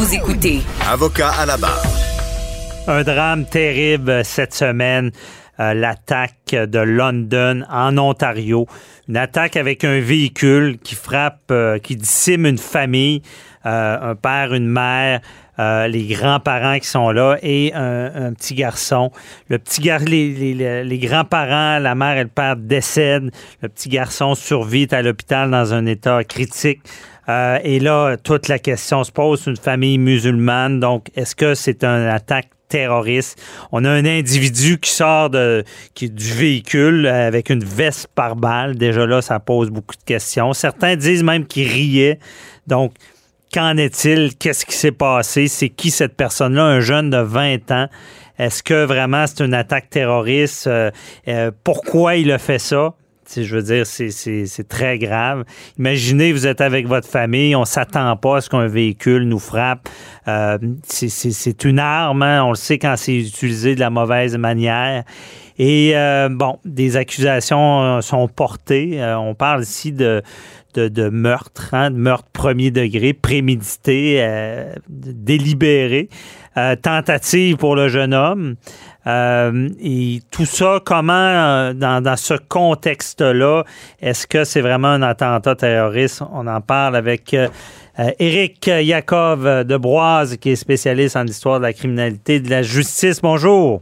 Vous écoutez Avocat à la barre. Un drame terrible cette semaine. Euh, l'attaque de London en Ontario. Une attaque avec un véhicule qui frappe, euh, qui discime une famille, euh, un père, une mère. les grands-parents qui sont là et un, petit garçon. Le petit gar les, les, grands-parents, la mère et le père décèdent. Le petit garçon survit à l'hôpital dans un état critique. Et là, toute la question se pose, une famille musulmane, donc est-ce que c'est une attaque terroriste? On a un individu qui sort de, du véhicule avec une veste par balle. Déjà là, ça pose beaucoup de questions. Certains disent même qu'il riait. Donc, qu'en est-il? Qu'est-ce qui s'est passé? C'est qui cette personne-là? Un jeune de 20 ans. Est-ce que vraiment c'est une attaque terroriste? Euh, euh, pourquoi il a fait ça? Je veux dire, c'est très grave. Imaginez, vous êtes avec votre famille, on s'attend pas à ce qu'un véhicule nous frappe. Euh, c'est une arme, hein. on le sait quand c'est utilisé de la mauvaise manière. Et euh, bon, des accusations euh, sont portées. on parle ici de, meurtre, hein, de meurtre premier degré, prémédité, délibéré, tentative pour le jeune homme. Euh, et tout ça, comment, euh, dans, ce contexte-là, est-ce que c'est vraiment un attentat terroriste? On en parle avec euh, Éric Yakov de Broise, qui est spécialiste en histoire de la criminalité et de la justice. Bonjour.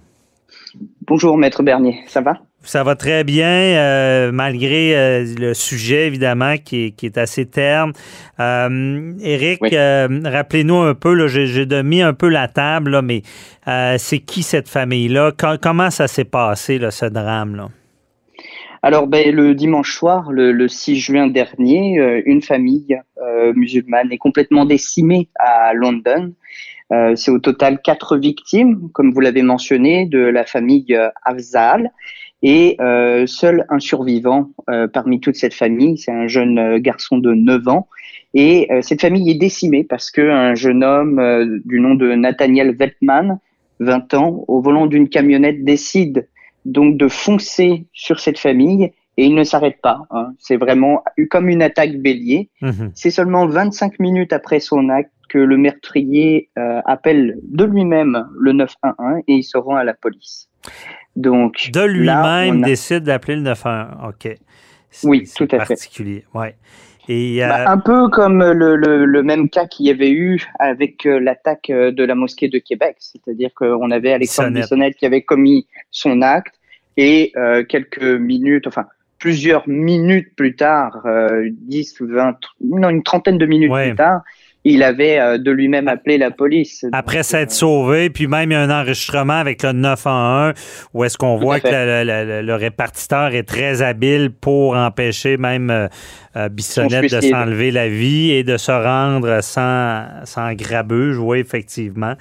Bonjour, Maître Bernier. Ça va? Ça va très bien, euh, malgré euh, le sujet, évidemment, qui est, assez terne. Euh, Éric, rappelez-nous un peu, j'ai mis un peu la table, mais c'est qui cette famille-là? comment ça s'est passé, ce drame-là? Alors, ben, le dimanche soir, le, 6 juin dernier, une famille musulmane est complètement décimée à London. c'est au total quatre victimes, comme vous l'avez mentionné, de la famille Afzal et euh, seul un survivant euh, parmi toute cette famille, c'est un jeune euh, garçon de 9 ans. Et cette famille est décimée parce qu'un jeune homme du nom de Nathaniel Veltman, 20 ans, au volant d'une camionnette, décide donc de foncer sur cette famille et il ne s'arrête pas. Hein. C'est vraiment comme une attaque bélier. Mhm. C'est seulement 25 minutes après son acte que le meurtrier appelle de lui-même le 911 et il se rend à la police. Donc, de lui-même décide d'appeler le 911. OK. Oui, tout à particulier. fait. Ouais. Et, euh, bah, un peu comme le, le, même cas qu'il y avait eu avec euh, l'attaque euh, de la mosquée de Québec, c'est-à-dire qu'on avait Alexandre Bissonnette qui avait commis son acte et quelques minutes, enfin plusieurs minutes plus tard, 10 ou 20, non, une trentaine de minutes plus tard, il avait euh, de lui-même appelé la police. Après s'être sauvé, puis même il y a un enregistrement avec le 911 où est-ce qu'on voit que le, répartiteur est très habile pour empêcher même euh, euh, Bissonnette de s'enlever la vie et de se rendre sans, sans grabuge, oui, effectivement.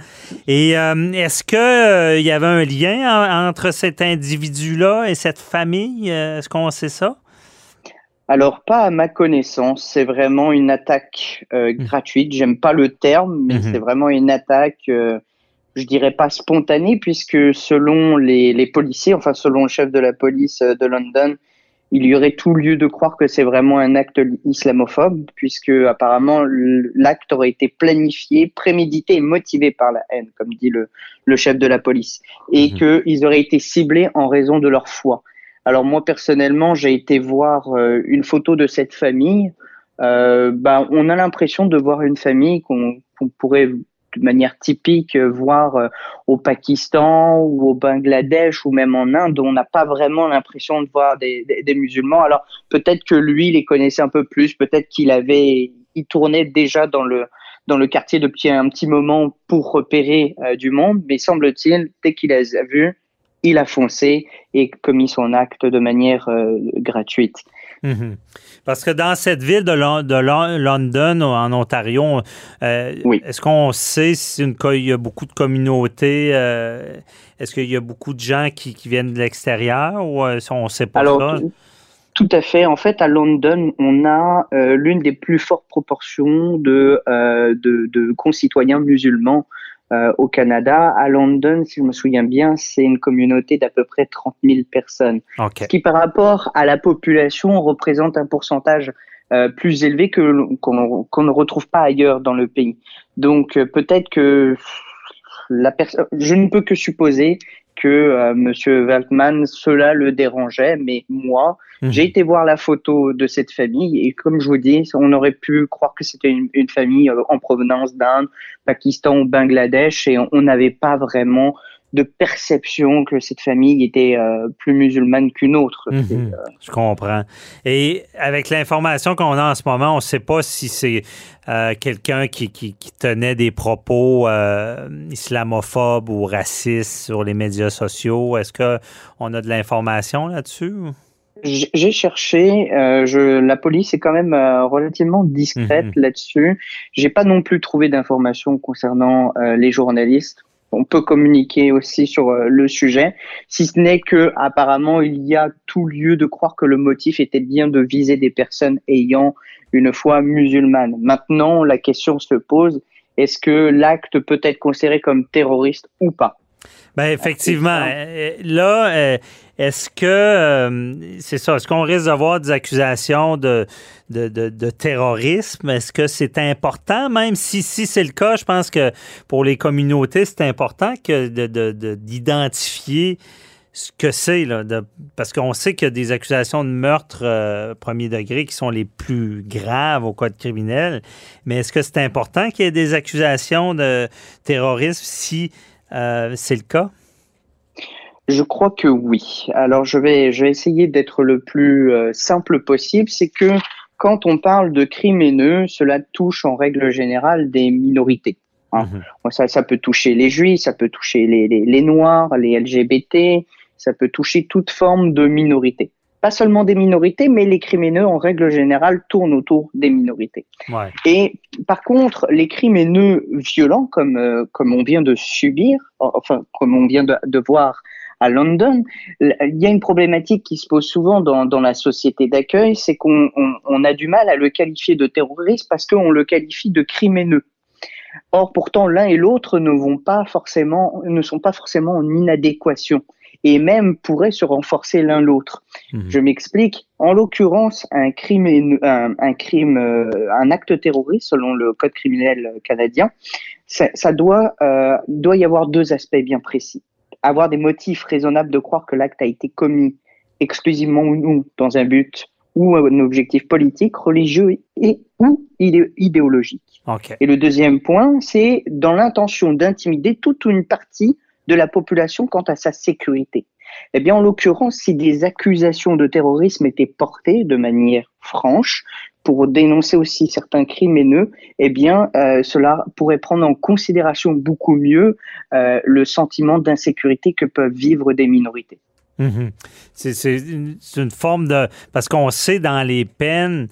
Et est-ce qu'il y avait un lien entre cet individu-là et cette famille? Est-ce qu'on sait ça? Alors, pas à ma connaissance. C'est vraiment une attaque euh, mmh. gratuite. J'aime pas le terme, mais mmh c'est vraiment une attaque, euh, je dirais pas spontanée, puisque selon les, les, policiers, enfin selon le chef de la police euh, de London, il y aurait tout lieu de croire que c'est vraiment un acte islamophobe, puisque apparemment l'acte aurait été planifié, prémédité et motivé par la haine, comme dit le, le chef de la police, et mmh. qu'ils auraient été ciblés en raison de leur foi. Alors moi personnellement, j'ai été voir euh, une photo de cette famille. Euh, bah, on a l'impression de voir une famille qu'on pourrait de manière typique voir euh, au Pakistan ou au Bangladesh ou même en Inde. On n'a pas vraiment l'impression de voir des, musulmans. Alors peut-être que lui les connaissait un peu plus, peut-être qu'il avait, il tournait déjà dans le dans le quartier depuis un petit moment pour repérer du monde, mais semble-t-il, dès qu'il les a vus, il a foncé et commis son acte de manière euh, gratuite. Mhm. Parce que dans cette ville de, London, en Ontario, euh, est-ce qu'on sait s'il y a beaucoup de communautés? Euh, est-ce qu'il y a beaucoup de gens qui, viennent de l'extérieur ou on ne sait pas Alors, Tout à fait. En fait, à London, on a l'une des plus fortes proportions de, de concitoyens musulmans euh, au Canada. À London, si je me souviens bien, c'est une communauté d'à peu près 30 000 personnes. Ce qui, par rapport à la population, représente un pourcentage euh, plus élevé que qu'on ne retrouve pas ailleurs dans le pays. Donc euh, peut-être que la personne, je ne peux que supposer que euh, Monsieur Waltman, cela le dérangeait, mais moi, mhm. j'ai été voir la photo de cette famille et comme je vous dis, on aurait pu croire que c'était une, famille euh, en provenance d'Inde, Pakistan ou Bangladesh et on n'avait pas vraiment de perception que cette famille était euh, plus musulmane qu'une autre. Mhm. Euh, je comprends. Et avec l'information qu'on a en ce moment, on ne sait pas si c'est euh, quelqu'un qui, qui, tenait des propos islamophobes ou racistes sur les médias sociaux. Est-ce qu'on a de l'information là-dessus? J'ai cherché, je, la police est quand même relativement discrète mhm. là-dessus. J'ai pas non plus trouvé d'informations concernant les journalistes on peut communiquer aussi sur euh, le sujet, si ce n'est que apparemment il y a tout lieu de croire que le motif était bien de viser des personnes ayant une foi musulmane. Maintenant, la question se pose est-ce que l'acte peut être considéré comme terroriste ou pas? Ben effectivement. Euh, là, euh, est-ce que euh, c'est ça? Est-ce qu'on risque d'avoir des accusations de, de, terrorisme? Est-ce que c'est important? Même si, si c'est le cas, je pense que pour les communautés, c'est important que d'identifier ce que c'est, parce qu'on sait qu'il y a des accusations de meurtre premier degré qui sont les plus graves au code criminel. Mais est-ce que c'est important qu'il y ait des accusations de terrorisme si euh, c'est le cas? Je crois que oui. Alors je vais, je vais essayer d'être le plus euh, simple possible. C'est que quand on parle de crimes haineux, cela touche en règle générale des minorités. Hein. Mhm. Ça, ça peut toucher les juifs, ça peut toucher les, les, les noirs, les LGBT, ça peut toucher toute forme de minorité pas seulement des minorités, mais les crimineux en règle générale tournent autour des minorités. Et par contre, les crimineux violents, comme euh, comme on vient de subir, enfin comme on vient de, de, voir à London, il y a une problématique qui se pose souvent dans, dans la société d'accueil, c'est qu'on on, on a du mal à le qualifier de terroriste parce qu'on le qualifie de crimineux. Or, pourtant, l'un et l'autre ne vont pas forcément, ne sont pas forcément en inadéquation et même pourraient se renforcer l'un l'autre. Mhm. Je m'explique. En l'occurrence, un crime, un, crime, euh, un acte terroriste, selon le code criminel canadien, ça, doit, euh, doit y avoir deux aspects bien précis. Avoir des motifs raisonnables de croire que l'acte a été commis exclusivement ou non dans un but ou un objectif politique, religieux et ou idéologique. Et le deuxième point, c'est dans l'intention d'intimider toute une partie de la population quant à sa sécurité. Eh bien, en l'occurrence, si des accusations de terrorisme étaient portées de manière franche pour dénoncer aussi certains crimes haineux, eh bien, euh, cela pourrait prendre en considération beaucoup mieux euh, le sentiment d'insécurité que peuvent vivre des minorités. Mhm. C'est une forme de... Parce qu'on sait dans les peines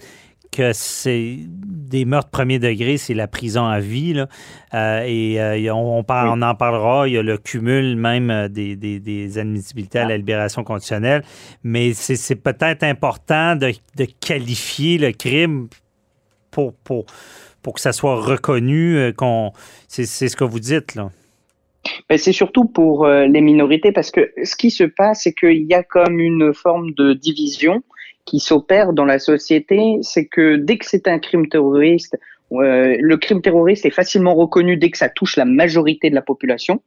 que c'est des meurtres premier degré, c'est la prison à vie. Là. Euh, et euh, on, on, en parlera. Il y a le cumul même euh, des, des, admissibilités à la libération conditionnelle. Mais c'est peut-être important de, de, qualifier le crime pour, pour, pour que ça soit reconnu. qu'on c'est ce que vous dites. là. C'est surtout pour les minorités parce que ce qui se passe, c'est qu'il y a comme une forme de division qui s'opère dans la société, c'est que dès que c'est un crime terroriste, euh, le crime terroriste est facilement reconnu dès que ça touche la majorité de la population.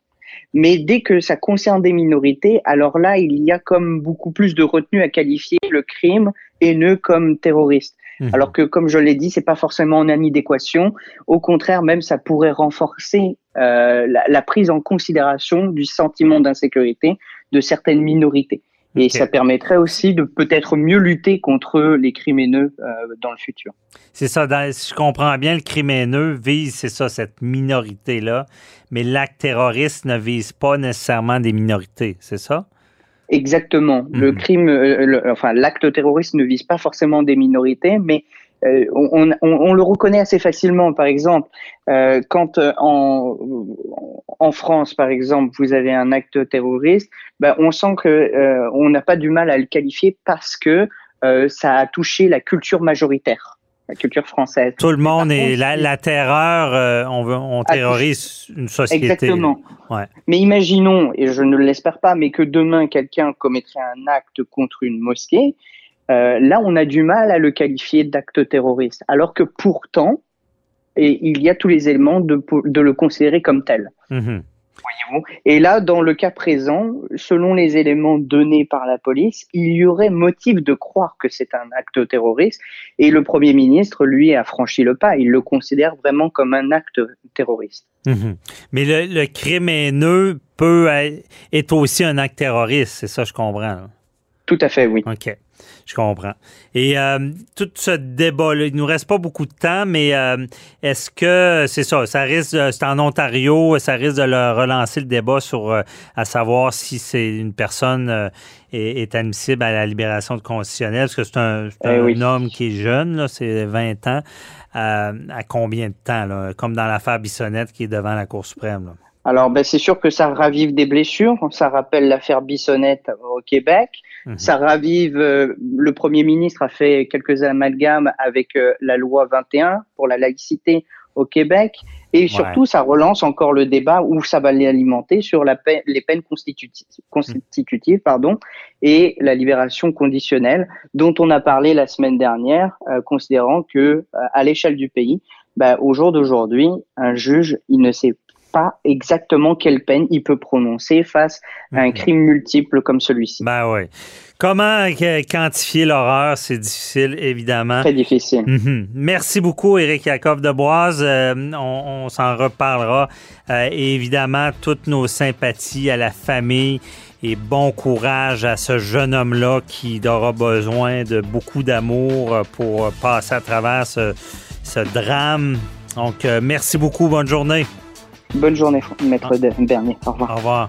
Mais dès que ça concerne des minorités, alors là, il y a comme beaucoup plus de retenue à qualifier le crime haineux comme terroriste. Mmh. Alors que, comme je l'ai dit, c'est pas forcément en adéquation. Au contraire, même ça pourrait renforcer euh, la, la, prise en considération du sentiment d'insécurité de certaines minorités. Et ça permettrait aussi de peut-être mieux lutter contre les crimineux euh, dans le futur. C'est ça, si je comprends bien, le crimineux vise, c'est ça, cette minorité-là, mais l'acte terroriste ne vise pas nécessairement des minorités, c'est ça? Exactement. Le Mhm. crime, euh, le- enfin l'acte terroriste ne vise pas forcément des minorités, mais euh, on, on- on le reconnaît assez facilement. Par exemple, euh, quand euh, en, en France, par exemple, vous avez un acte terroriste, ben, on sent que euh, on n'a pas du mal à le qualifier parce que ça a touché la culture majoritaire, la culture française. Tout le monde est la, la terreur, on, veut, on Ah, terrorise une société. Exactement. Ouais. Mais imaginons, et je ne l'espère pas, mais que demain quelqu'un commettrait un acte contre une mosquée, euh, là on a du mal à le qualifier d'acte terroriste, alors que pourtant, et il y a tous les éléments de, de le considérer comme tel. Voyez-vous. Et là, dans le cas présent, selon les éléments donnés par la police, il y aurait motif de croire que c'est un acte terroriste. Et le Premier ministre, lui, a franchi le pas. Il le considère vraiment comme un acte terroriste. Mhm. Mais le, le crime haineux peut être, est aussi un acte terroriste, c'est ça, je comprends. Tout à fait, oui. OK. Je comprends. Et euh, tout ce débat-là, il nous reste pas beaucoup de temps, mais euh, est-ce que c'est ça, ça risque, c'est en Ontario, ça risque de le relancer le débat sur euh, à savoir si c'est une personne est, est admissible à la libération de conditionnelle, parce que c'est un, Eh un oui. homme qui est jeune, c'est 20 ans. À combien de temps, là? Comme dans l'affaire Bissonnette qui est devant la Cour suprême. là. Alors, ben, c'est sûr que ça ravive des blessures. Ça rappelle l'affaire Bissonnette au Québec. Mhm. Ça ravive. euh, le Premier ministre a fait quelques amalgames avec euh, la loi 21 pour la laïcité au Québec. Et surtout, ça relance encore le débat où ça va l'alimenter sur la les peines constituti- constitutives pardon, et la libération conditionnelle, dont on a parlé la semaine dernière, euh, considérant que euh, à l'échelle du pays, bah, au jour d'aujourd'hui, un juge, il ne sait pas exactement quelle peine il peut prononcer face à un Mhm. crime multiple comme celui-ci. Ben oui. Comment euh, quantifier l'horreur? C'est difficile, évidemment. Très difficile. Mhm. Merci beaucoup, Éric Yakov de Boise. Euh, on on s'en reparlera. Euh, et évidemment, toutes nos sympathies à la famille et bon courage à ce jeune homme-là qui aura besoin de beaucoup d'amour pour passer à travers ce, ce drame. Donc, euh, merci beaucoup. Bonne journée. Bonne journée, maître Bernier. Au revoir. Au revoir.